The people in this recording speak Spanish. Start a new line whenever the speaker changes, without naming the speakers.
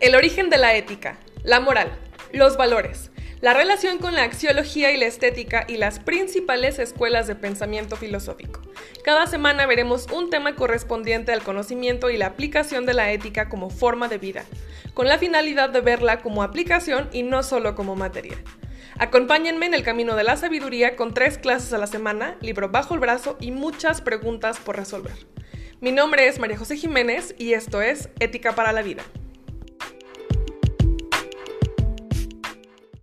El origen de la ética, la moral, los valores, la relación con la axiología y la estética y las principales escuelas de pensamiento filosófico. Cada semana veremos un tema correspondiente al conocimiento y la aplicación de la ética como forma de vida, con la finalidad de verla como aplicación y no solo como materia. Acompáñenme en el camino de la sabiduría con tres clases a la semana, libro bajo el brazo y muchas preguntas por resolver. Mi nombre es María José Jiménez y esto es Ética para la Vida.